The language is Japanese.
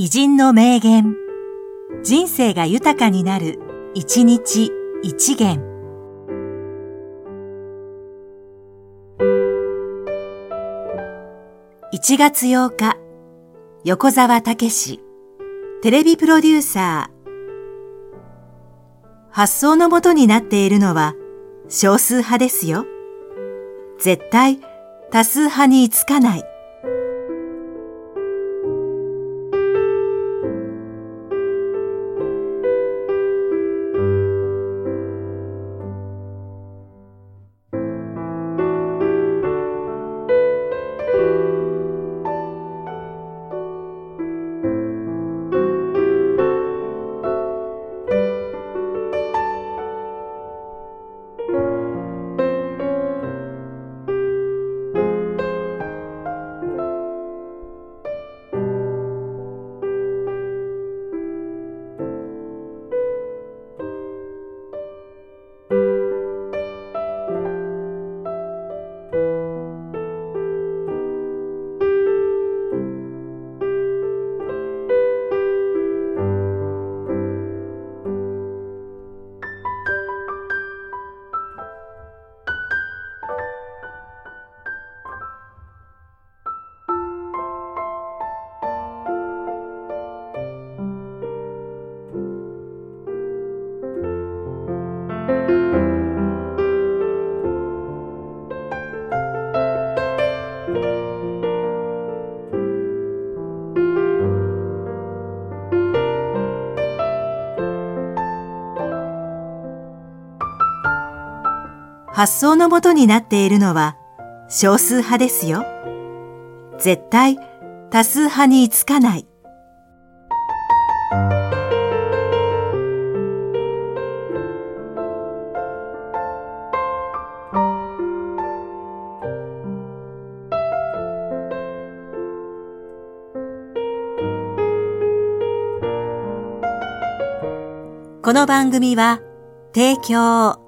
偉人の名言。人生が豊かになる、一日一元。1月8日、横沢武史、テレビプロデューサー。発想のもとになっているのは少数派ですよ。絶対多数派につかない。発想のもとになっているのは少数派ですよ。絶対多数派につかない。この番組は提供